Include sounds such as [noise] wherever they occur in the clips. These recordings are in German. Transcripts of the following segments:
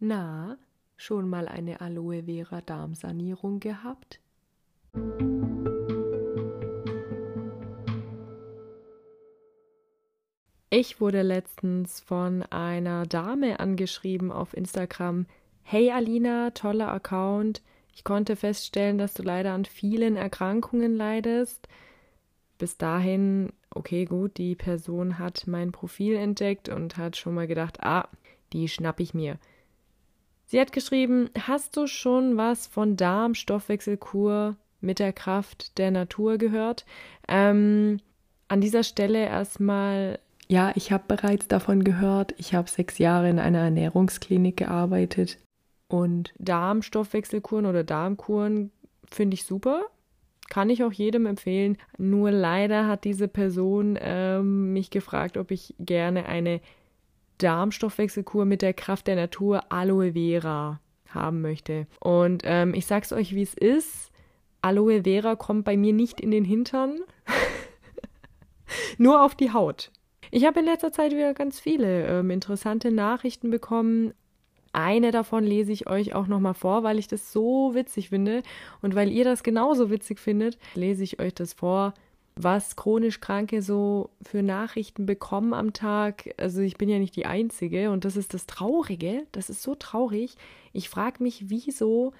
Na, schon mal eine Aloe Vera Darmsanierung gehabt? Ich wurde letztens von einer Dame angeschrieben auf Instagram. Hey Alina, toller Account. Ich konnte feststellen, dass du leider an vielen Erkrankungen leidest. Bis dahin, okay, gut, die Person hat mein Profil entdeckt und hat schon mal gedacht, ah, die schnapp ich mir. Sie hat geschrieben, hast du schon was von Darmstoffwechselkur mit der Kraft der Natur gehört? Ähm, an dieser Stelle erstmal, ja, ich habe bereits davon gehört. Ich habe sechs Jahre in einer Ernährungsklinik gearbeitet und Darmstoffwechselkuren oder Darmkuren finde ich super. Kann ich auch jedem empfehlen. Nur leider hat diese Person ähm, mich gefragt, ob ich gerne eine Darmstoffwechselkur mit der Kraft der Natur Aloe Vera haben möchte. Und ähm, ich sag's euch, wie es ist. Aloe Vera kommt bei mir nicht in den Hintern, [laughs] nur auf die Haut. Ich habe in letzter Zeit wieder ganz viele ähm, interessante Nachrichten bekommen. Eine davon lese ich euch auch nochmal vor, weil ich das so witzig finde und weil ihr das genauso witzig findet, lese ich euch das vor was chronisch Kranke so für Nachrichten bekommen am Tag. Also ich bin ja nicht die Einzige und das ist das Traurige, das ist so traurig. Ich frage mich, wieso,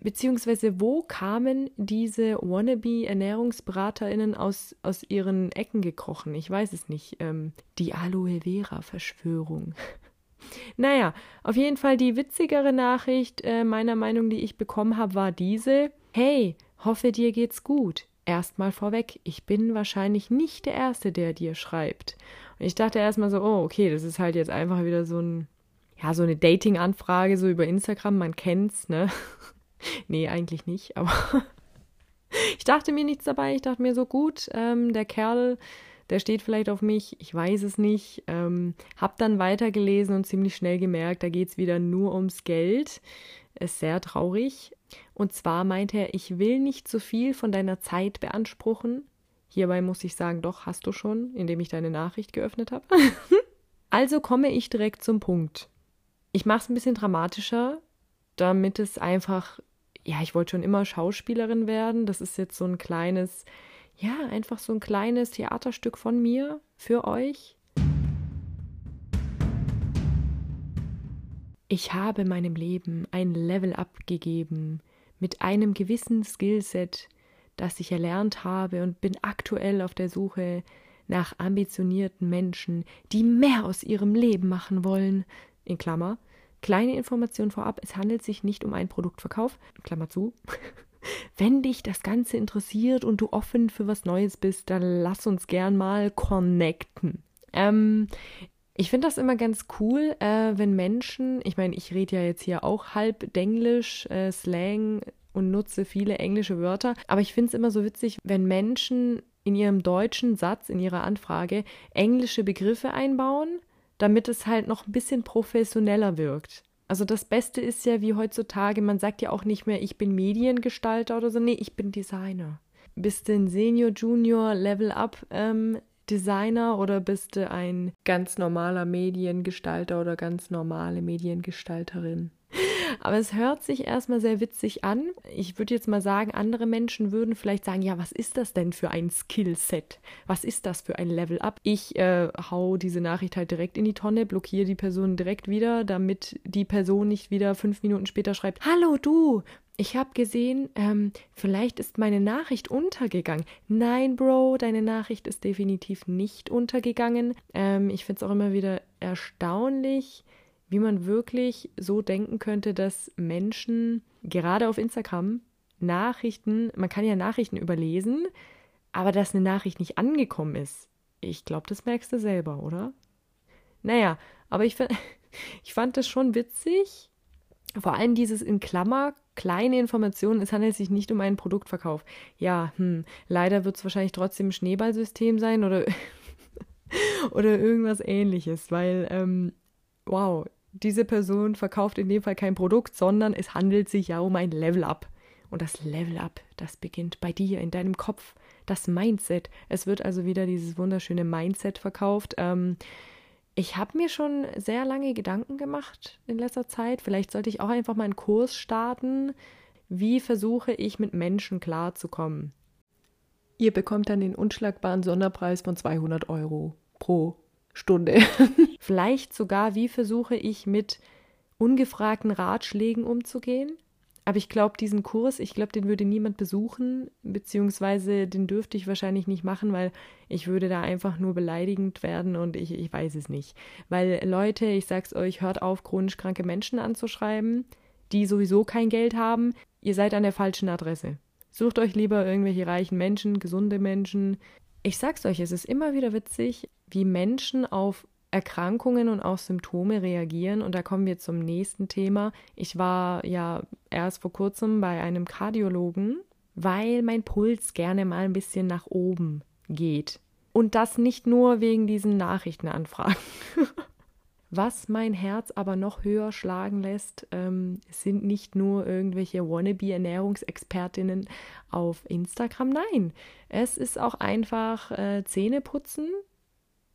beziehungsweise wo kamen diese Wannabe-ErnährungsberaterInnen aus, aus ihren Ecken gekrochen? Ich weiß es nicht. Ähm, die Aloe Vera-Verschwörung. [laughs] naja, auf jeden Fall die witzigere Nachricht äh, meiner Meinung, die ich bekommen habe, war diese. Hey, hoffe dir geht's gut erstmal vorweg, ich bin wahrscheinlich nicht der Erste, der dir schreibt. Und ich dachte erstmal so, oh, okay, das ist halt jetzt einfach wieder so ein, ja, so eine Dating-Anfrage, so über Instagram, man kennt's, ne? [laughs] nee, eigentlich nicht, aber [laughs] ich dachte mir nichts dabei. Ich dachte mir so, gut, ähm, der Kerl, der steht vielleicht auf mich, ich weiß es nicht. Ähm, hab dann weitergelesen und ziemlich schnell gemerkt, da geht's wieder nur ums Geld. Ist sehr traurig. Und zwar meinte er, ich will nicht zu viel von deiner Zeit beanspruchen. Hierbei muss ich sagen, doch, hast du schon, indem ich deine Nachricht geöffnet habe. [laughs] also komme ich direkt zum Punkt. Ich mache es ein bisschen dramatischer, damit es einfach, ja, ich wollte schon immer Schauspielerin werden. Das ist jetzt so ein kleines, ja, einfach so ein kleines Theaterstück von mir für euch. Ich habe meinem Leben ein Level abgegeben mit einem gewissen Skillset, das ich erlernt habe und bin aktuell auf der Suche nach ambitionierten Menschen, die mehr aus ihrem Leben machen wollen. In Klammer. Kleine Information vorab, es handelt sich nicht um einen Produktverkauf. Klammer zu. [laughs] Wenn dich das Ganze interessiert und du offen für was Neues bist, dann lass uns gern mal connecten. Ähm, ich finde das immer ganz cool, äh, wenn Menschen, ich meine, ich rede ja jetzt hier auch halb Denglisch, äh, Slang und nutze viele englische Wörter, aber ich finde es immer so witzig, wenn Menschen in ihrem deutschen Satz, in ihrer Anfrage, englische Begriffe einbauen, damit es halt noch ein bisschen professioneller wirkt. Also das Beste ist ja wie heutzutage, man sagt ja auch nicht mehr, ich bin Mediengestalter oder so, nee, ich bin Designer. Bist du ein Senior, Junior, Level Up ähm, Designer oder bist du ein ganz normaler Mediengestalter oder ganz normale Mediengestalterin? Aber es hört sich erstmal sehr witzig an. Ich würde jetzt mal sagen, andere Menschen würden vielleicht sagen, ja, was ist das denn für ein Skillset? Was ist das für ein Level Up? Ich äh, hau diese Nachricht halt direkt in die Tonne, blockiere die Person direkt wieder, damit die Person nicht wieder fünf Minuten später schreibt, hallo du, ich habe gesehen, ähm, vielleicht ist meine Nachricht untergegangen. Nein, Bro, deine Nachricht ist definitiv nicht untergegangen. Ähm, ich finde es auch immer wieder erstaunlich, wie man wirklich so denken könnte, dass Menschen gerade auf Instagram Nachrichten, man kann ja Nachrichten überlesen, aber dass eine Nachricht nicht angekommen ist. Ich glaube, das merkst du selber, oder? Naja, aber ich, [laughs] ich fand das schon witzig. Vor allem dieses in Klammer kleine Informationen, es handelt sich nicht um einen Produktverkauf. Ja, hm, leider wird es wahrscheinlich trotzdem ein Schneeballsystem sein oder, [laughs] oder irgendwas ähnliches, weil, ähm, wow, diese Person verkauft in dem Fall kein Produkt, sondern es handelt sich ja um ein Level-Up. Und das Level-Up, das beginnt bei dir, in deinem Kopf, das Mindset. Es wird also wieder dieses wunderschöne Mindset verkauft. Ähm, ich habe mir schon sehr lange Gedanken gemacht in letzter Zeit. Vielleicht sollte ich auch einfach mal einen Kurs starten. Wie versuche ich mit Menschen klarzukommen? Ihr bekommt dann den unschlagbaren Sonderpreis von 200 Euro pro Stunde. Vielleicht sogar, wie versuche ich mit ungefragten Ratschlägen umzugehen? Aber ich glaube, diesen Kurs, ich glaube, den würde niemand besuchen, beziehungsweise den dürfte ich wahrscheinlich nicht machen, weil ich würde da einfach nur beleidigend werden und ich, ich weiß es nicht. Weil Leute, ich sag's euch, hört auf, chronisch kranke Menschen anzuschreiben, die sowieso kein Geld haben. Ihr seid an der falschen Adresse. Sucht euch lieber irgendwelche reichen Menschen, gesunde Menschen. Ich sag's euch, es ist immer wieder witzig, wie Menschen auf Erkrankungen und auch Symptome reagieren. Und da kommen wir zum nächsten Thema. Ich war ja erst vor kurzem bei einem Kardiologen, weil mein Puls gerne mal ein bisschen nach oben geht. Und das nicht nur wegen diesen Nachrichtenanfragen. [laughs] Was mein Herz aber noch höher schlagen lässt, ähm, sind nicht nur irgendwelche Wannabe-Ernährungsexpertinnen auf Instagram. Nein, es ist auch einfach äh, Zähne putzen,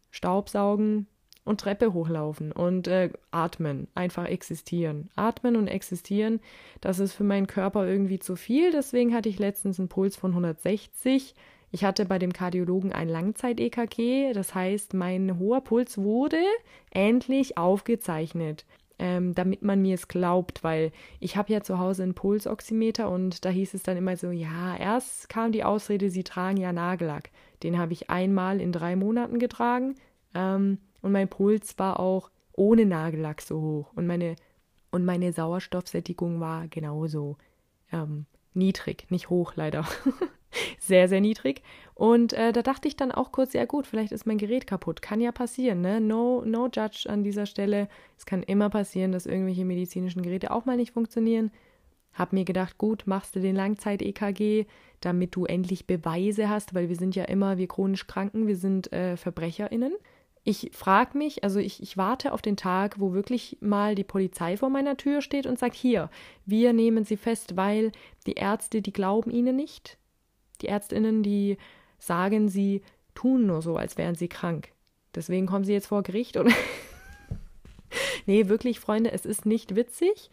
Staubsaugen, und Treppe hochlaufen und äh, atmen, einfach existieren. Atmen und existieren, das ist für meinen Körper irgendwie zu viel. Deswegen hatte ich letztens einen Puls von 160. Ich hatte bei dem Kardiologen ein Langzeit-EKG, das heißt, mein hoher Puls wurde endlich aufgezeichnet. Ähm, damit man mir es glaubt, weil ich habe ja zu Hause einen Pulsoximeter und da hieß es dann immer so, ja, erst kam die Ausrede, sie tragen ja Nagellack. Den habe ich einmal in drei Monaten getragen. Ähm, und mein Puls war auch ohne Nagellack so hoch und meine und meine Sauerstoffsättigung war genauso ähm, niedrig, nicht hoch leider, [laughs] sehr sehr niedrig. Und äh, da dachte ich dann auch kurz, ja gut, vielleicht ist mein Gerät kaputt, kann ja passieren, ne? No no judge an dieser Stelle. Es kann immer passieren, dass irgendwelche medizinischen Geräte auch mal nicht funktionieren. Hab mir gedacht, gut, machst du den Langzeit-EKG, damit du endlich Beweise hast, weil wir sind ja immer, wir chronisch Kranken, wir sind äh, VerbrecherInnen ich frage mich, also ich, ich warte auf den Tag, wo wirklich mal die Polizei vor meiner Tür steht und sagt, hier, wir nehmen sie fest, weil die Ärzte, die glauben ihnen nicht. Die Ärztinnen, die sagen, sie tun nur so, als wären sie krank. Deswegen kommen sie jetzt vor Gericht oder. [laughs] nee, wirklich, Freunde, es ist nicht witzig,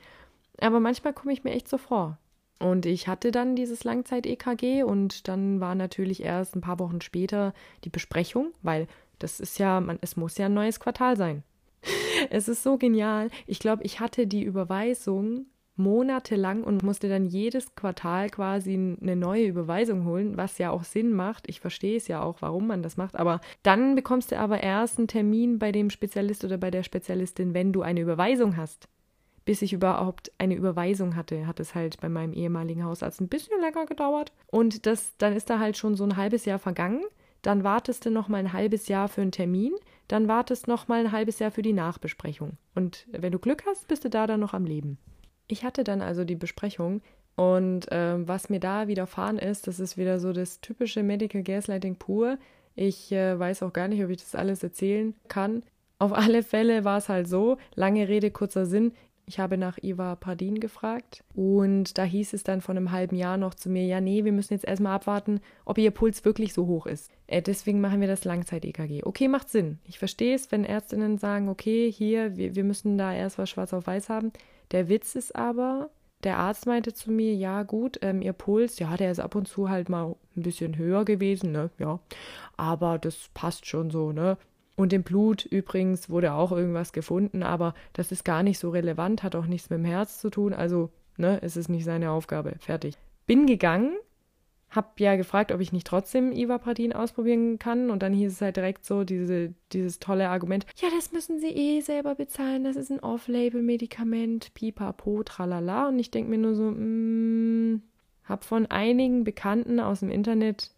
aber manchmal komme ich mir echt so vor. Und ich hatte dann dieses Langzeit-EKG und dann war natürlich erst ein paar Wochen später die Besprechung, weil das ist ja, man, es muss ja ein neues Quartal sein. [laughs] Es ist so genial. Ich glaube, ich hatte die Überweisung monatelang und musste dann jedes Quartal quasi eine neue Überweisung holen, was ja auch Sinn macht. Ich verstehe es ja auch, warum man das macht. Aber dann bekommst du aber erst einen Termin bei dem Spezialist oder bei der Spezialistin, wenn du eine Überweisung hast. Bis ich überhaupt eine Überweisung hatte, hat es halt bei meinem ehemaligen Hausarzt ein bisschen länger gedauert. Und das, dann ist da halt schon so ein halbes Jahr vergangen dann wartest du noch mal ein halbes Jahr für einen Termin, dann wartest noch mal ein halbes Jahr für die Nachbesprechung. Und wenn du Glück hast, bist du da dann noch am Leben. Ich hatte dann also die Besprechung und äh, was mir da widerfahren ist, das ist wieder so das typische Medical Gaslighting pur. Ich äh, weiß auch gar nicht, ob ich das alles erzählen kann. Auf alle Fälle war es halt so, lange Rede, kurzer Sinn. Ich habe nach Iva Pardin gefragt und da hieß es dann von einem halben Jahr noch zu mir, ja, nee, wir müssen jetzt erstmal abwarten, ob ihr Puls wirklich so hoch ist. Äh, deswegen machen wir das Langzeit-EKG. Okay, macht Sinn. Ich verstehe es, wenn Ärztinnen sagen, okay, hier, wir, wir müssen da erst was schwarz auf weiß haben. Der Witz ist aber, der Arzt meinte zu mir, ja gut, ähm, ihr Puls, ja, der ist ab und zu halt mal ein bisschen höher gewesen, ne, ja, aber das passt schon so, ne. Und im Blut übrigens wurde auch irgendwas gefunden, aber das ist gar nicht so relevant, hat auch nichts mit dem Herz zu tun. Also, ne, es ist nicht seine Aufgabe. Fertig. Bin gegangen, hab ja gefragt, ob ich nicht trotzdem Ivapradin ausprobieren kann. Und dann hieß es halt direkt so, diese, dieses tolle Argument, ja, das müssen sie eh selber bezahlen, das ist ein Off-Label-Medikament, pipapo, tralala. Und ich denke mir nur so, mm, hab von einigen Bekannten aus dem Internet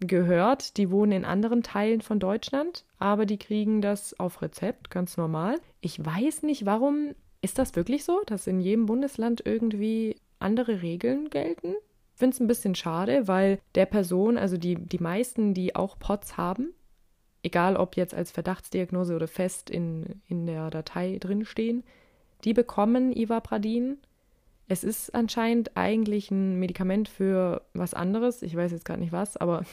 gehört, die wohnen in anderen Teilen von Deutschland, aber die kriegen das auf Rezept, ganz normal. Ich weiß nicht, warum ist das wirklich so, dass in jedem Bundesland irgendwie andere Regeln gelten? Ich finde es ein bisschen schade, weil der Person, also die, die meisten, die auch POTS haben, egal ob jetzt als Verdachtsdiagnose oder fest in, in der Datei drinstehen, die bekommen Ivapradin. Es ist anscheinend eigentlich ein Medikament für was anderes. Ich weiß jetzt gerade nicht was, aber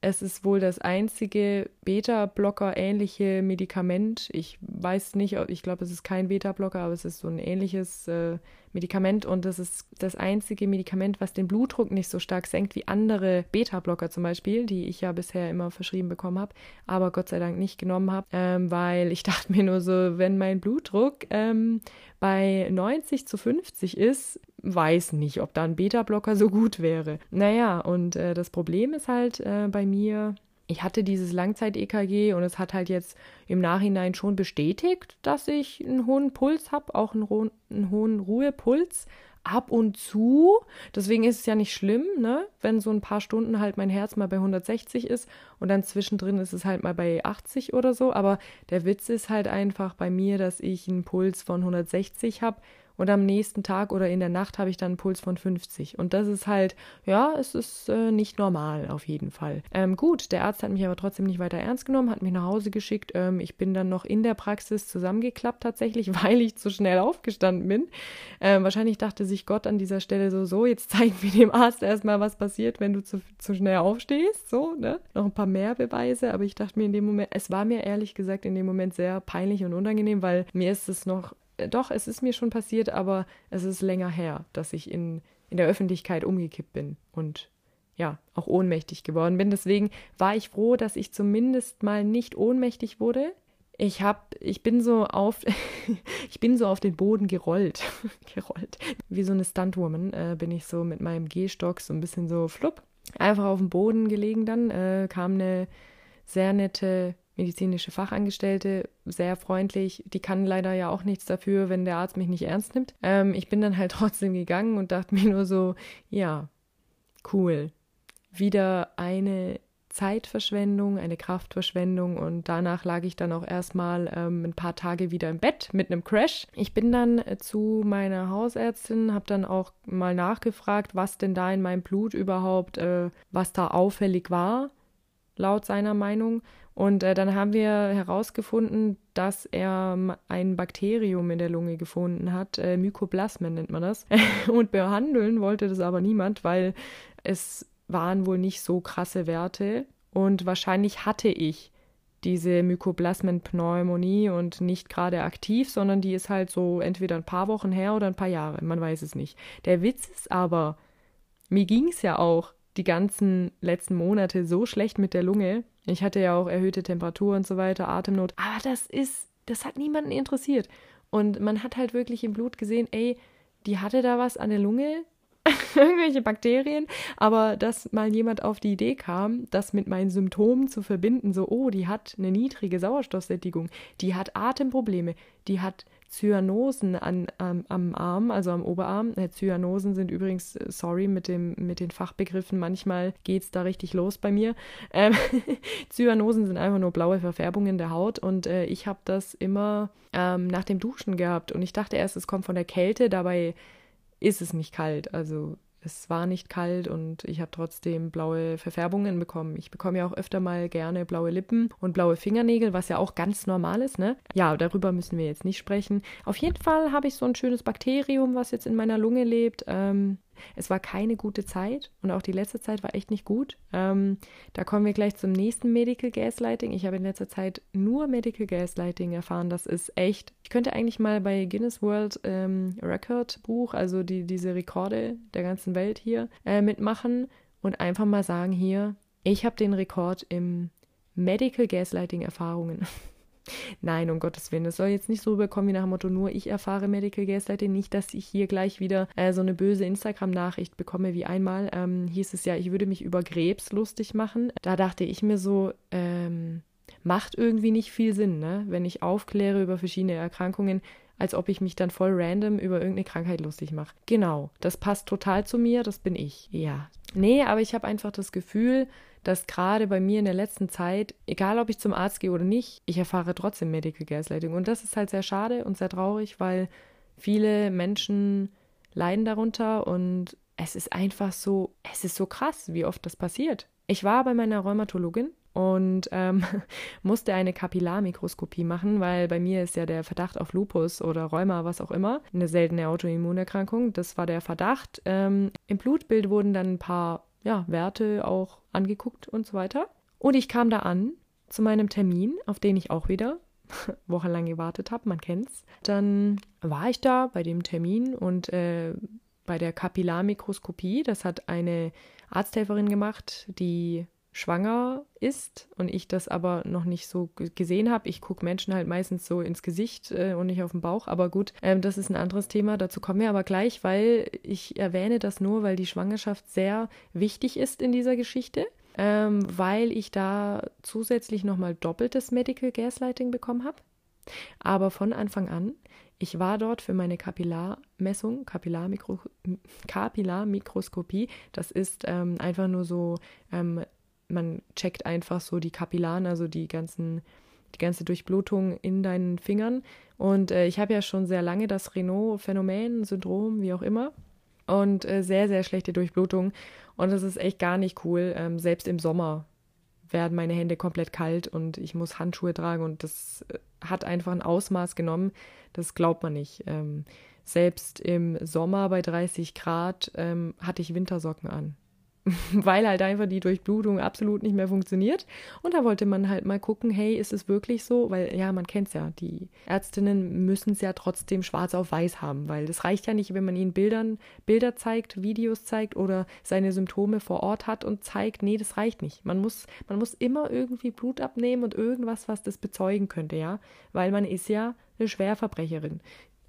es ist wohl das einzige Beta-Blocker-ähnliche Medikament. Ich weiß nicht, ich glaube, es ist kein Beta-Blocker, aber es ist so ein ähnliches äh, Medikament und das ist das einzige Medikament, was den Blutdruck nicht so stark senkt wie andere Beta-Blocker zum Beispiel, die ich ja bisher immer verschrieben bekommen habe, aber Gott sei Dank nicht genommen habe, ähm, weil ich [laughs] dachte mir nur so, wenn mein Blutdruck ähm, bei 90 zu 50 ist, weiß nicht, ob da ein Beta-Blocker so gut wäre. Naja, und äh, das Problem ist halt äh, bei mir, ich hatte dieses Langzeit-EKG und es hat halt jetzt im Nachhinein schon bestätigt, dass ich einen hohen Puls habe, auch einen, ho einen hohen Ruhepuls ab und zu. Deswegen ist es ja nicht schlimm, ne? wenn so ein paar Stunden halt mein Herz mal bei 160 ist und dann zwischendrin ist es halt mal bei 80 oder so. Aber der Witz ist halt einfach bei mir, dass ich einen Puls von 160 habe und am nächsten Tag oder in der Nacht habe ich dann einen Puls von 50. Und das ist halt, ja, es ist äh, nicht normal auf jeden Fall. Ähm, gut, der Arzt hat mich aber trotzdem nicht weiter ernst genommen, hat mich nach Hause geschickt. Ähm, ich bin dann noch in der Praxis zusammengeklappt tatsächlich, [laughs] weil ich zu schnell aufgestanden bin. Ähm, wahrscheinlich dachte sich Gott an dieser Stelle so, so, jetzt zeigen wir dem Arzt erstmal, was passiert, wenn du zu, zu schnell aufstehst. So, ne? Noch ein paar mehr Beweise, aber ich dachte mir in dem Moment, es war mir ehrlich gesagt in dem Moment sehr peinlich und unangenehm, weil mir ist es noch doch, es ist mir schon passiert, aber es ist länger her, dass ich in, in der Öffentlichkeit umgekippt bin und ja, auch ohnmächtig geworden bin. Deswegen war ich froh, dass ich zumindest mal nicht ohnmächtig wurde. Ich hab, ich bin so auf, [laughs] ich bin so auf den Boden gerollt, [laughs] gerollt. Wie so eine Stuntwoman äh, bin ich so mit meinem Gehstock so ein bisschen so flupp, einfach auf dem Boden gelegen dann, äh, kam eine sehr nette medizinische Fachangestellte, sehr freundlich. Die kann leider ja auch nichts dafür, wenn der Arzt mich nicht ernst nimmt. Ähm, ich bin dann halt [laughs] trotzdem gegangen und dachte mir nur so, ja, cool. Wieder eine Zeitverschwendung, eine Kraftverschwendung und danach lag ich dann auch erstmal ähm, ein paar Tage wieder im Bett mit einem Crash. Ich bin dann äh, zu meiner Hausärztin, habe dann auch mal nachgefragt, was denn da in meinem Blut überhaupt, äh, was da auffällig war, laut seiner Meinung. Und äh, dann haben wir herausgefunden, dass er ein Bakterium in der Lunge gefunden hat. Äh, Mykoplasmen nennt man das. [laughs] und behandeln wollte das aber niemand, weil es waren wohl nicht so krasse Werte. Und wahrscheinlich hatte ich diese Mykoplasmenpneumonie und nicht gerade aktiv, sondern die ist halt so entweder ein paar Wochen her oder ein paar Jahre. Man weiß es nicht. Der Witz ist aber, mir ging es ja auch die ganzen letzten Monate so schlecht mit der Lunge, ich hatte ja auch erhöhte Temperatur und so weiter, Atemnot. Aber das ist, das hat niemanden interessiert. Und man hat halt wirklich im Blut gesehen, ey, die hatte da was an der Lunge, [laughs] irgendwelche Bakterien, aber dass mal jemand auf die Idee kam, das mit meinen Symptomen zu verbinden, so, oh, die hat eine niedrige Sauerstoffsättigung, die hat Atemprobleme, die hat Zyanosen an, am, am Arm, also am Oberarm. Äh, Zyanosen sind übrigens, äh, sorry, mit, dem, mit den Fachbegriffen, manchmal geht es da richtig los bei mir. Ähm, [laughs] Zyanosen sind einfach nur blaue Verfärbungen der Haut und äh, ich habe das immer ähm, nach dem Duschen gehabt und ich dachte erst, es kommt von der Kälte, dabei ist es nicht kalt. Also es war nicht kalt und ich habe trotzdem blaue Verfärbungen bekommen. Ich bekomme ja auch öfter mal gerne blaue Lippen und blaue Fingernägel, was ja auch ganz normal ist, ne? Ja, darüber müssen wir jetzt nicht sprechen. Auf jeden Fall habe ich so ein schönes Bakterium, was jetzt in meiner Lunge lebt. Ähm, es war keine gute Zeit und auch die letzte Zeit war echt nicht gut. Ähm, da kommen wir gleich zum nächsten Medical Gaslighting. Ich habe in letzter Zeit nur Medical Gaslighting erfahren. Das ist echt. Ich könnte eigentlich mal bei Guinness World ähm, Record Buch, also die, diese Rekorde der ganzen Welt hier, äh, mitmachen und einfach mal sagen: Hier, ich habe den Rekord im Medical Gaslighting Erfahrungen. [laughs] Nein, um Gottes Willen. Es soll jetzt nicht so rüberkommen wie nach dem Motto, nur ich erfahre Medical Gaslighting. Nicht, dass ich hier gleich wieder äh, so eine böse Instagram-Nachricht bekomme wie einmal. Ähm, hieß es ja, ich würde mich über Krebs lustig machen. Da dachte ich mir so, ähm, macht irgendwie nicht viel Sinn, ne? Wenn ich aufkläre über verschiedene Erkrankungen, als ob ich mich dann voll random über irgendeine Krankheit lustig mache. Genau, das passt total zu mir, das bin ich. Ja. Nee, aber ich habe einfach das Gefühl, dass gerade bei mir in der letzten Zeit, egal ob ich zum Arzt gehe oder nicht, ich erfahre trotzdem Medical Gaslighting. Und das ist halt sehr schade und sehr traurig, weil viele Menschen leiden darunter und es ist einfach so, es ist so krass, wie oft das passiert. Ich war bei meiner Rheumatologin und ähm, [laughs] musste eine Kapillarmikroskopie machen, weil bei mir ist ja der Verdacht auf Lupus oder Rheuma, was auch immer, eine seltene Autoimmunerkrankung. Das war der Verdacht. Ähm, Im Blutbild wurden dann ein paar ja, Werte auch angeguckt und so weiter. Und ich kam da an zu meinem Termin, auf den ich auch wieder [laughs] wochenlang gewartet habe, man kennt's. Dann war ich da bei dem Termin und äh, bei der Kapillarmikroskopie, das hat eine Arzthelferin gemacht, die schwanger ist und ich das aber noch nicht so gesehen habe. Ich gucke Menschen halt meistens so ins Gesicht äh, und nicht auf den Bauch. Aber gut, ähm, das ist ein anderes Thema. Dazu kommen wir aber gleich, weil ich erwähne das nur, weil die Schwangerschaft sehr wichtig ist in dieser Geschichte. Ähm, weil ich da zusätzlich nochmal doppeltes Medical Gaslighting bekommen habe. Aber von Anfang an, ich war dort für meine Kapillarmessung, Kapillarmikro Kapillarmikroskopie. Das ist ähm, einfach nur so ähm, man checkt einfach so die Kapillaren, also die ganzen, die ganze Durchblutung in deinen Fingern. Und äh, ich habe ja schon sehr lange das Renault-Phänomen, Syndrom, wie auch immer. Und äh, sehr, sehr schlechte Durchblutung. Und das ist echt gar nicht cool. Ähm, selbst im Sommer werden meine Hände komplett kalt und ich muss Handschuhe tragen. Und das äh, hat einfach ein Ausmaß genommen. Das glaubt man nicht. Ähm, selbst im Sommer bei 30 Grad ähm, hatte ich Wintersocken an. [laughs] weil halt einfach die Durchblutung absolut nicht mehr funktioniert. Und da wollte man halt mal gucken, hey, ist es wirklich so? Weil ja, man kennt es ja, die Ärztinnen müssen es ja trotzdem schwarz auf weiß haben, weil das reicht ja nicht, wenn man ihnen Bildern, Bilder zeigt, Videos zeigt oder seine Symptome vor Ort hat und zeigt, nee, das reicht nicht. Man muss, man muss immer irgendwie Blut abnehmen und irgendwas, was das bezeugen könnte, ja, weil man ist ja eine Schwerverbrecherin.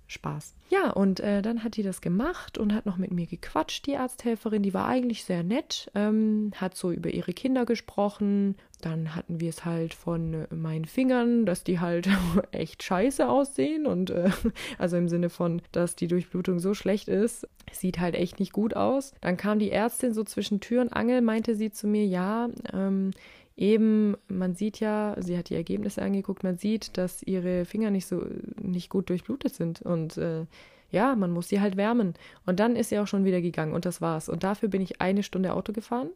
Spaß. Ja, und äh, dann hat die das gemacht und hat noch mit mir gequatscht, die Arzthelferin. Die war eigentlich sehr nett, ähm, hat so über ihre Kinder gesprochen. Dann hatten wir es halt von äh, meinen Fingern, dass die halt [laughs] echt scheiße aussehen und äh, [laughs] also im Sinne von, dass die Durchblutung so schlecht ist, sieht halt echt nicht gut aus. Dann kam die Ärztin so zwischen Tür und Angel, meinte sie zu mir, ja, ähm, eben, man sieht ja, sie hat die Ergebnisse angeguckt, man sieht, dass ihre Finger nicht so nicht gut durchblutet sind und äh, ja, man muss sie halt wärmen. Und dann ist sie auch schon wieder gegangen und das war's. Und dafür bin ich eine Stunde Auto gefahren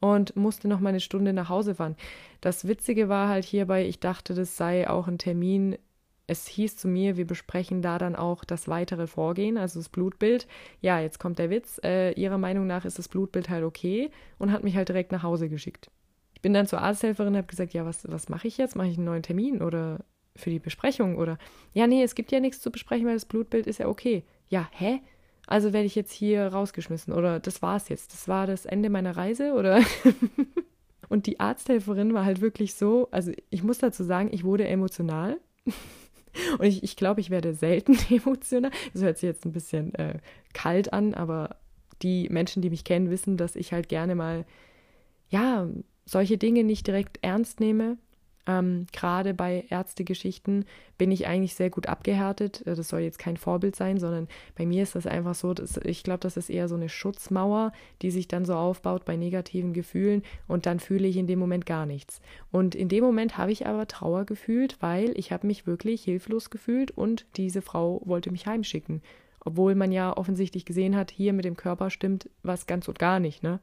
und musste noch mal eine Stunde nach Hause fahren. Das Witzige war halt hierbei, ich dachte, das sei auch ein Termin. Es hieß zu mir, wir besprechen da dann auch das weitere Vorgehen, also das Blutbild. Ja, jetzt kommt der Witz. Äh, ihrer Meinung nach ist das Blutbild halt okay und hat mich halt direkt nach Hause geschickt. Ich bin dann zur Arzthelferin und habe gesagt, ja, was, was mache ich jetzt? Mache ich einen neuen Termin oder für die Besprechung? Oder ja, nee, es gibt ja nichts zu besprechen, weil das Blutbild ist ja okay. Ja, hä? Also werde ich jetzt hier rausgeschmissen oder das war's jetzt. Das war das Ende meiner Reise oder [laughs] Und die Arzthelferin war halt wirklich so, also ich muss dazu sagen, ich wurde emotional. [laughs] Und ich, ich glaube, ich werde selten [laughs] emotional. Das hört sich jetzt ein bisschen äh, kalt an, aber die Menschen, die mich kennen, wissen, dass ich halt gerne mal, ja, solche Dinge nicht direkt ernst nehme. Ähm, Gerade bei Ärztegeschichten bin ich eigentlich sehr gut abgehärtet. Äh, das soll jetzt kein Vorbild sein, sondern bei mir ist das einfach so, dass ich glaube, das ist eher so eine Schutzmauer, die sich dann so aufbaut bei negativen Gefühlen und dann fühle ich in dem Moment gar nichts. Und in dem Moment habe ich aber Trauer gefühlt, weil ich habe mich wirklich hilflos gefühlt und diese Frau wollte mich heimschicken. Obwohl man ja offensichtlich gesehen hat, hier mit dem Körper stimmt was ganz und gar nicht, ne?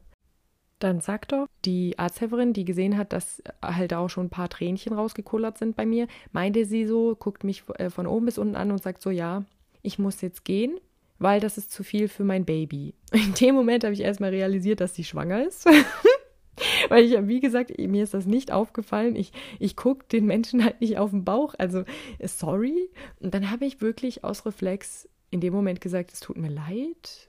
Dann sagt doch die Arzthelferin, die gesehen hat, dass halt auch schon ein paar Tränchen rausgekullert sind bei mir, meinte sie so, guckt mich äh, von oben bis unten an und sagt so, ja, ich muss jetzt gehen, weil das ist zu viel für mein Baby. [laughs] In dem Moment habe ich erstmal realisiert, dass sie schwanger ist. [laughs] weil ich, wie gesagt, mir ist das nicht aufgefallen. Ich, ich gucke den Menschen halt nicht auf den Bauch. Also, sorry. Und dann habe ich wirklich aus Reflex in dem Moment gesagt, es tut mir leid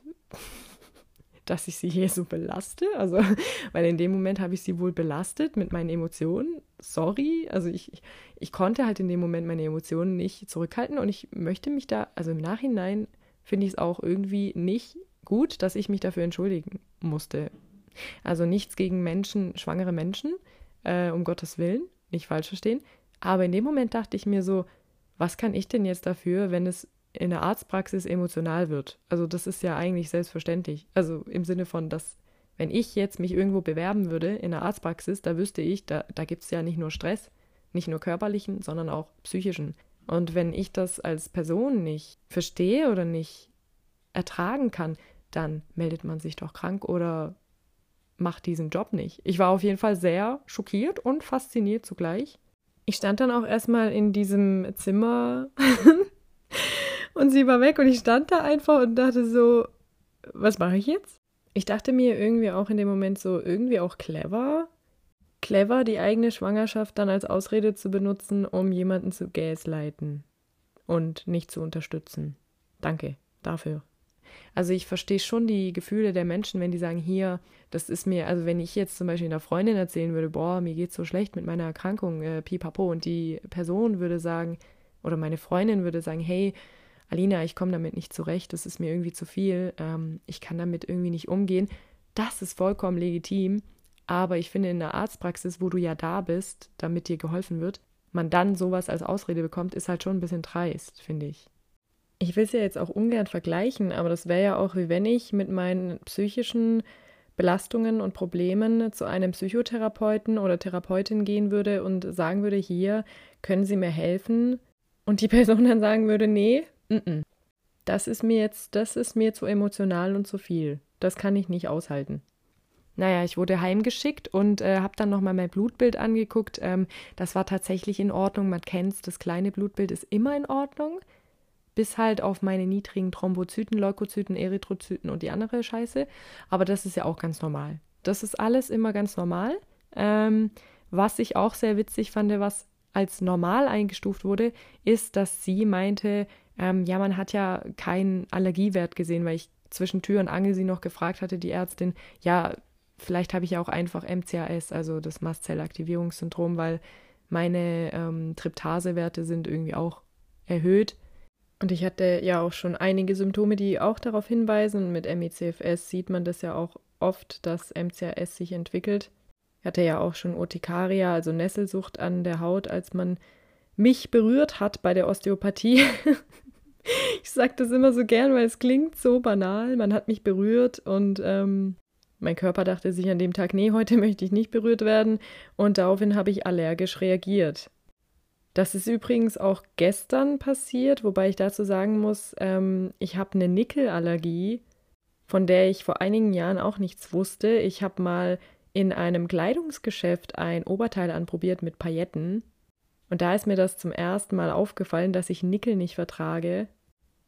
dass ich sie hier so belaste. Also, [laughs] weil in dem Moment habe ich sie wohl belastet mit meinen Emotionen. Sorry. Also ich, ich, ich konnte halt in dem Moment meine Emotionen nicht zurückhalten und ich möchte mich da, also im Nachhinein finde ich es auch irgendwie nicht gut, dass ich mich dafür entschuldigen musste. Also nichts gegen Menschen, schwangere Menschen, äh, um Gottes Willen, nicht falsch verstehen. Aber in dem Moment dachte ich mir so, was kann ich denn jetzt dafür, wenn es in der Arztpraxis emotional wird. Also das ist ja eigentlich selbstverständlich. Also im Sinne von, dass wenn ich jetzt mich irgendwo bewerben würde in der Arztpraxis, da wüsste ich, da, da gibt es ja nicht nur Stress, nicht nur körperlichen, sondern auch psychischen. Und wenn ich das als Person nicht verstehe oder nicht ertragen kann, dann meldet man sich doch krank oder macht diesen Job nicht. Ich war auf jeden Fall sehr schockiert und fasziniert zugleich. Ich stand dann auch erstmal in diesem Zimmer [laughs] Und sie war weg und ich stand da einfach und dachte so, was mache ich jetzt? Ich dachte mir irgendwie auch in dem Moment so, irgendwie auch clever. Clever, die eigene Schwangerschaft dann als Ausrede zu benutzen, um jemanden zu gaslighten und nicht zu unterstützen. Danke dafür. Also ich verstehe schon die Gefühle der Menschen, wenn die sagen, hier, das ist mir, also wenn ich jetzt zum Beispiel einer Freundin erzählen würde, boah, mir geht's so schlecht mit meiner Erkrankung, äh, pipapo, und die Person würde sagen, oder meine Freundin würde sagen, hey, Alina, ich komme damit nicht zurecht, das ist mir irgendwie zu viel, ähm, ich kann damit irgendwie nicht umgehen. Das ist vollkommen legitim, aber ich finde in der Arztpraxis, wo du ja da bist, damit dir geholfen wird, man dann sowas als Ausrede bekommt, ist halt schon ein bisschen dreist, finde ich. Ich will es ja jetzt auch ungern vergleichen, aber das wäre ja auch wie wenn ich mit meinen psychischen Belastungen und Problemen zu einem Psychotherapeuten oder Therapeutin gehen würde und sagen würde, hier können Sie mir helfen und die Person dann sagen würde, nee, das ist mir jetzt, das ist mir zu emotional und zu viel. Das kann ich nicht aushalten. Naja, ich wurde heimgeschickt und äh, habe dann nochmal mein Blutbild angeguckt. Ähm, das war tatsächlich in Ordnung. Man kennt es, das kleine Blutbild ist immer in Ordnung. Bis halt auf meine niedrigen Thrombozyten, Leukozyten, Erythrozyten und die andere Scheiße. Aber das ist ja auch ganz normal. Das ist alles immer ganz normal. Ähm, was ich auch sehr witzig fand, was als normal eingestuft wurde, ist, dass sie meinte, ähm, ja, man hat ja keinen Allergiewert gesehen, weil ich zwischen Tür und Angel sie noch gefragt hatte, die Ärztin, ja, vielleicht habe ich ja auch einfach MCAS, also das Mastzellaktivierungssyndrom, weil meine ähm, Tryptasewerte sind irgendwie auch erhöht. Und ich hatte ja auch schon einige Symptome, die auch darauf hinweisen. Mit MECFS sieht man das ja auch oft, dass MCAS sich entwickelt. Ich hatte ja auch schon Urtikaria, also Nesselsucht an der Haut, als man mich berührt hat bei der Osteopathie. [laughs] [laughs] ich sage das immer so gern, weil es klingt so banal. Man hat mich berührt und ähm, mein Körper dachte sich an dem Tag, nee, heute möchte ich nicht berührt werden. Und daraufhin habe ich allergisch reagiert. Das ist übrigens auch gestern passiert, wobei ich dazu sagen muss, ähm, ich habe eine Nickelallergie, von der ich vor einigen Jahren auch nichts wusste. Ich habe mal in einem Kleidungsgeschäft ein Oberteil anprobiert mit Pailletten. Und da ist mir das zum ersten Mal aufgefallen, dass ich Nickel nicht vertrage.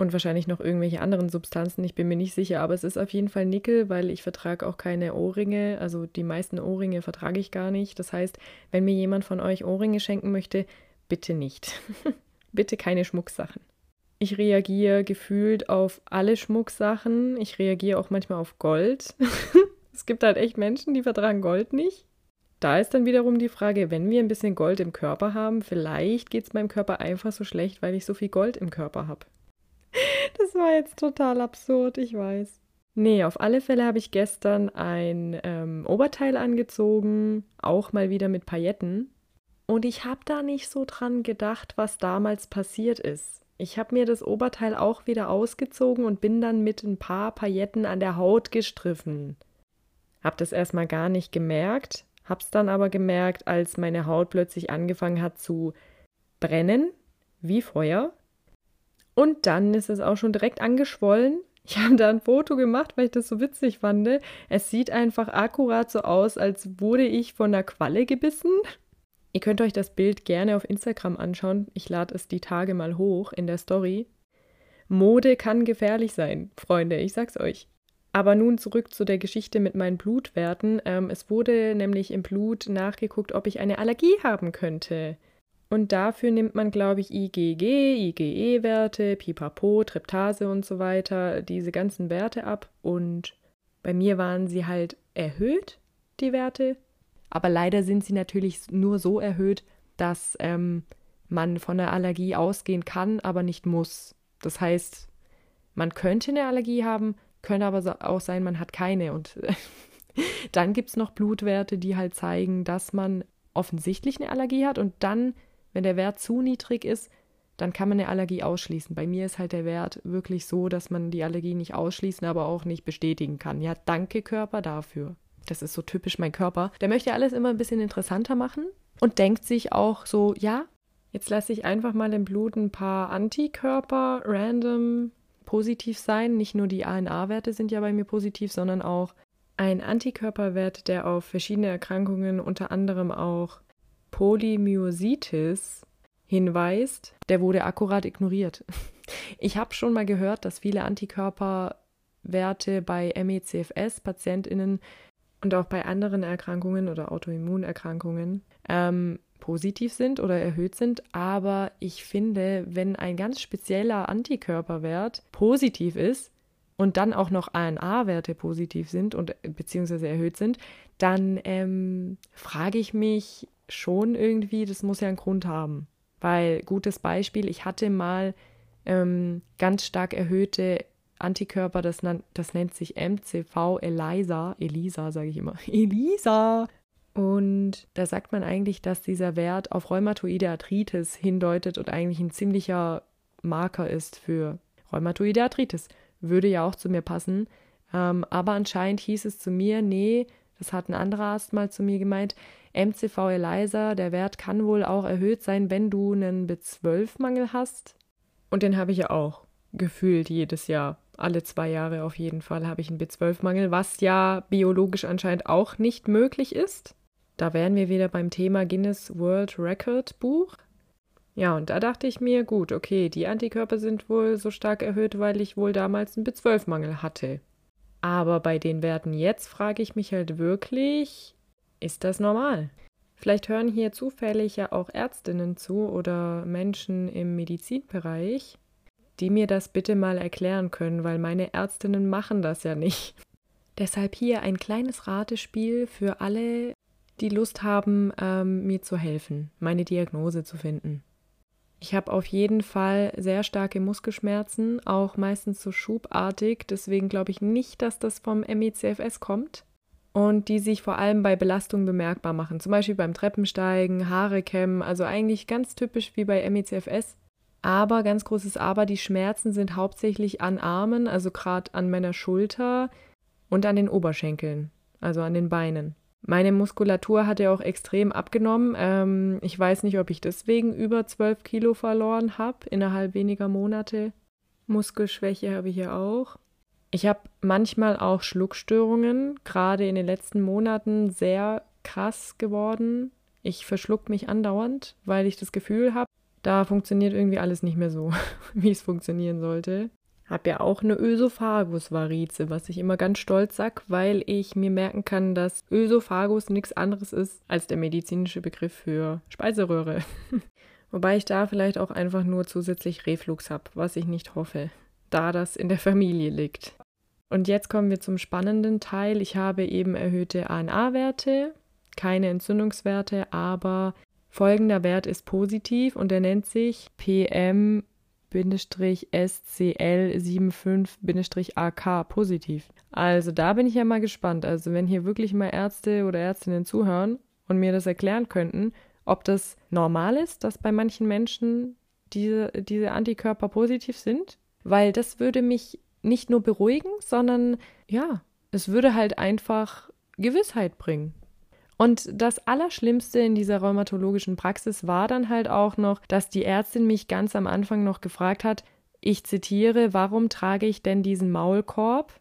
Und wahrscheinlich noch irgendwelche anderen Substanzen, ich bin mir nicht sicher, aber es ist auf jeden Fall Nickel, weil ich vertrage auch keine Ohrringe. Also die meisten Ohrringe vertrage ich gar nicht. Das heißt, wenn mir jemand von euch Ohrringe schenken möchte, bitte nicht. [laughs] bitte keine Schmucksachen. Ich reagiere gefühlt auf alle Schmucksachen. Ich reagiere auch manchmal auf Gold. [laughs] es gibt halt echt Menschen, die vertragen Gold nicht. Da ist dann wiederum die Frage, wenn wir ein bisschen Gold im Körper haben, vielleicht geht es meinem Körper einfach so schlecht, weil ich so viel Gold im Körper habe. [laughs] Das war jetzt total absurd, ich weiß. Nee, auf alle Fälle habe ich gestern ein ähm, Oberteil angezogen, auch mal wieder mit Pailletten. Und ich habe da nicht so dran gedacht, was damals passiert ist. Ich habe mir das Oberteil auch wieder ausgezogen und bin dann mit ein paar Pailletten an der Haut gestriffen. Hab das erstmal gar nicht gemerkt, hab's dann aber gemerkt, als meine Haut plötzlich angefangen hat zu brennen, wie Feuer. Und dann ist es auch schon direkt angeschwollen. Ich habe da ein Foto gemacht, weil ich das so witzig fand. Es sieht einfach akkurat so aus, als wurde ich von einer Qualle gebissen. Ihr könnt euch das Bild gerne auf Instagram anschauen. Ich lade es die Tage mal hoch in der Story. Mode kann gefährlich sein, Freunde, ich sag's euch. Aber nun zurück zu der Geschichte mit meinen Blutwerten. Ähm, es wurde nämlich im Blut nachgeguckt, ob ich eine Allergie haben könnte. Und dafür nimmt man, glaube ich, IgG, IgE-Werte, Pipapo, Tryptase und so weiter, diese ganzen Werte ab. Und bei mir waren sie halt erhöht, die Werte. Aber leider sind sie natürlich nur so erhöht, dass ähm, man von einer Allergie ausgehen kann, aber nicht muss. Das heißt, man könnte eine Allergie haben, könnte aber auch sein, man hat keine. Und [laughs] dann gibt es noch Blutwerte, die halt zeigen, dass man offensichtlich eine Allergie hat. Und dann, wenn der Wert zu niedrig ist, dann kann man eine Allergie ausschließen. Bei mir ist halt der Wert wirklich so, dass man die Allergie nicht ausschließen, aber auch nicht bestätigen kann. Ja, danke Körper dafür das ist so typisch mein Körper, der möchte alles immer ein bisschen interessanter machen und denkt sich auch so, ja, jetzt lasse ich einfach mal im Blut ein paar Antikörper random positiv sein. Nicht nur die ANA-Werte sind ja bei mir positiv, sondern auch ein Antikörperwert, der auf verschiedene Erkrankungen, unter anderem auch Polymyositis, hinweist, der wurde akkurat ignoriert. [laughs] Ich habe schon mal gehört, dass viele Antikörper Werte bei MECFS-PatientInnen und auch bei anderen Erkrankungen oder Autoimmunerkrankungen ähm, positiv sind oder erhöht sind. Aber ich finde, wenn ein ganz spezieller Antikörperwert positiv ist und dann auch noch ANA-Werte positiv sind und beziehungsweise erhöht sind, dann ähm, frage ich mich schon irgendwie, das muss ja einen Grund haben. Weil, gutes Beispiel, ich hatte mal ähm, ganz stark erhöhte Antikörper, das, das nennt sich MCV ELISA, ELISA sage ich immer, [laughs] ELISA. Und da sagt man eigentlich, dass dieser Wert auf rheumatoide Arthritis hindeutet und eigentlich ein ziemlicher Marker ist für rheumatoide Arthritis. Würde ja auch zu mir passen. Ähm, aber anscheinend hieß es zu mir, nee, das hat ein anderer Arzt mal zu mir gemeint, MCV ELISA, der Wert kann wohl auch erhöht sein, wenn du einen B12-Mangel hast. Und den habe ich ja auch gefühlt jedes Jahr. Alle zwei Jahre auf jeden Fall habe ich einen B12-Mangel, was ja biologisch anscheinend auch nicht möglich ist. Da wären wir wieder beim Thema Guinness World Record Buch. Ja, und da dachte ich mir, gut, okay, die Antikörper sind wohl so stark erhöht, weil ich wohl damals einen B12-Mangel hatte. Aber bei den Werten jetzt frage ich mich halt wirklich, ist das normal? Vielleicht hören hier zufällig ja auch Ärztinnen zu oder Menschen im Medizinbereich, die mir das bitte mal erklären können, weil meine Ärztinnen machen das ja nicht. [laughs] Deshalb hier ein kleines Ratespiel für alle, die Lust haben, ähm, mir zu helfen, meine Diagnose zu finden. Ich habe auf jeden Fall sehr starke Muskelschmerzen, auch meistens so schubartig, deswegen glaube ich nicht, dass das vom MECFS kommt und die sich vor allem bei Belastung bemerkbar machen, zum Beispiel beim Treppensteigen, Haare kämmen, also eigentlich ganz typisch wie bei MECFS. Aber ganz großes Aber, die Schmerzen sind hauptsächlich an Armen, also gerade an meiner Schulter und an den Oberschenkeln, also an den Beinen. Meine Muskulatur hat ja auch extrem abgenommen. Ähm, ich weiß nicht, ob ich deswegen über 12 Kilo verloren habe innerhalb weniger Monate. Muskelschwäche habe ich ja auch. Ich habe manchmal auch Schluckstörungen, gerade in den letzten Monaten sehr krass geworden. Ich verschluck mich andauernd, weil ich das Gefühl habe, da funktioniert irgendwie alles nicht mehr so, [laughs] wie es funktionieren sollte. Hab ja auch eine Ösophagus-Varize, was ich immer ganz stolz sag, weil ich mir merken kann, dass Ösophagus nichts anderes ist als der medizinische Begriff für Speiseröhre. [laughs] Wobei ich da vielleicht auch einfach nur zusätzlich Reflux habe, was ich nicht hoffe, da das in der Familie liegt. Und jetzt kommen wir zum spannenden Teil. Ich habe eben erhöhte ANA-Werte, keine Entzündungswerte, aber folgender Wert ist positiv und er nennt sich PM SCL75-AK positiv. Also da bin ich ja mal gespannt. Also wenn hier wirklich mal Ärzte oder Ärztinnen zuhören und mir das erklären könnten, ob das normal ist, dass bei manchen Menschen diese, diese Antikörper positiv sind, weil das würde mich nicht nur beruhigen, sondern ja, es würde halt einfach Gewissheit bringen. Und das Allerschlimmste in dieser rheumatologischen Praxis war dann halt auch noch, dass die Ärztin mich ganz am Anfang noch gefragt hat, ich zitiere, warum trage ich denn diesen Maulkorb?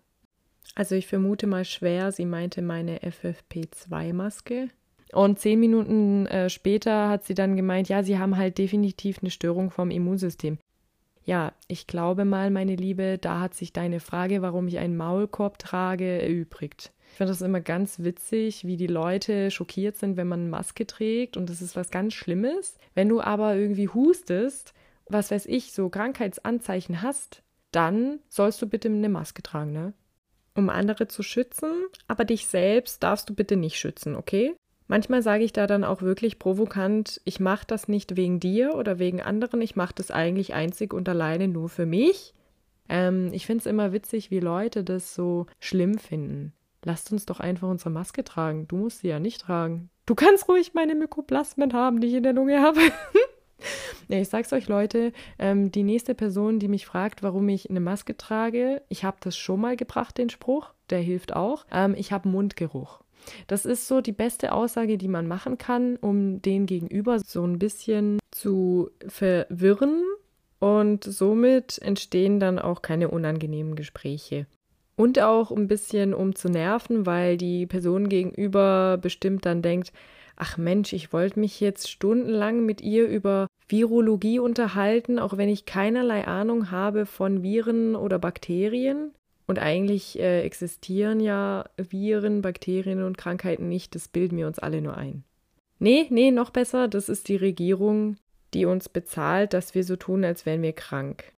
Also ich vermute mal schwer, sie meinte meine FFP2-Maske. Und zehn Minuten äh, später hat sie dann gemeint, ja, sie haben halt definitiv eine Störung vom Immunsystem. Ja, ich glaube mal, meine Liebe, da hat sich deine Frage, warum ich einen Maulkorb trage, erübrigt. Ich finde das immer ganz witzig, wie die Leute schockiert sind, wenn man Maske trägt und das ist was ganz Schlimmes. Wenn du aber irgendwie hustest, was weiß ich, so Krankheitsanzeichen hast, dann sollst du bitte eine Maske tragen, ne? Um andere zu schützen, aber dich selbst darfst du bitte nicht schützen, okay? Manchmal sage ich da dann auch wirklich provokant, ich mache das nicht wegen dir oder wegen anderen, ich mache das eigentlich einzig und alleine nur für mich. Ähm, ich finde es immer witzig, wie Leute das so schlimm finden. Lasst uns doch einfach unsere Maske tragen. Du musst sie ja nicht tragen. Du kannst ruhig meine Mykoplasmen haben, die ich in der Lunge habe. [laughs] ich sag's euch, Leute, ähm, die nächste Person, die mich fragt, warum ich eine Maske trage, ich habe das schon mal gebracht, den Spruch, der hilft auch. Ähm, ich habe Mundgeruch. Das ist so die beste Aussage, die man machen kann, um den Gegenüber so ein bisschen zu verwirren und somit entstehen dann auch keine unangenehmen Gespräche. Und auch ein bisschen um zu nerven, weil die Person gegenüber bestimmt dann denkt, ach Mensch, ich wollte mich jetzt stundenlang mit ihr über Virologie unterhalten, auch wenn ich keinerlei Ahnung habe von Viren oder Bakterien. Und eigentlich äh, existieren ja Viren, Bakterien und Krankheiten nicht, das bilden wir uns alle nur ein. Nee, nee, noch besser, das ist die Regierung, die uns bezahlt, dass wir so tun, als wären wir krank.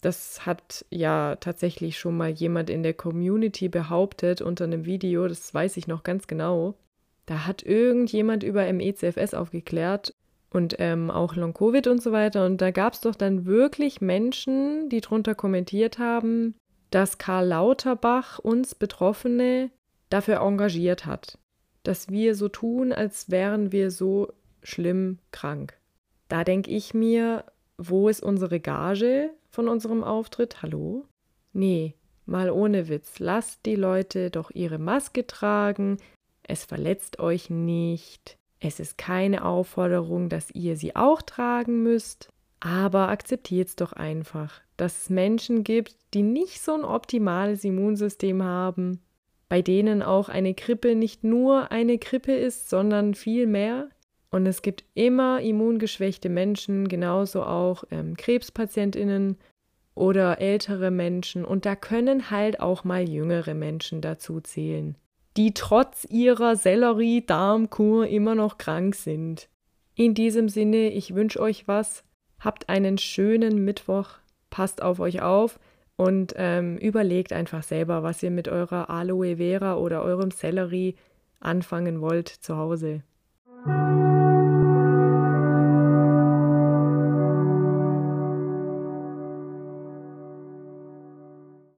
Das hat ja tatsächlich schon mal jemand in der Community behauptet unter einem Video, das weiß ich noch ganz genau. Da hat irgendjemand über MECFS aufgeklärt und ähm, auch Long-Covid und so weiter. Und da gab es doch dann wirklich Menschen, die drunter kommentiert haben, dass Karl Lauterbach uns Betroffene dafür engagiert hat, dass wir so tun, als wären wir so schlimm krank. Da denke ich mir, wo ist unsere Gage von unserem Auftritt? Hallo? Nee, mal ohne Witz, lasst die Leute doch ihre Maske tragen, es verletzt euch nicht, es ist keine Aufforderung, dass ihr sie auch tragen müsst, aber akzeptiert es doch einfach dass es Menschen gibt, die nicht so ein optimales Immunsystem haben, bei denen auch eine Grippe nicht nur eine Grippe ist, sondern viel mehr. Und es gibt immer immungeschwächte Menschen, genauso auch ähm, Krebspatientinnen oder ältere Menschen. Und da können halt auch mal jüngere Menschen dazu zählen, die trotz ihrer Sellerie-Darmkur immer noch krank sind. In diesem Sinne, ich wünsche euch was. Habt einen schönen Mittwoch passt auf euch auf und ähm, überlegt einfach selber, was ihr mit eurer Aloe Vera oder eurem Sellerie anfangen wollt zu Hause.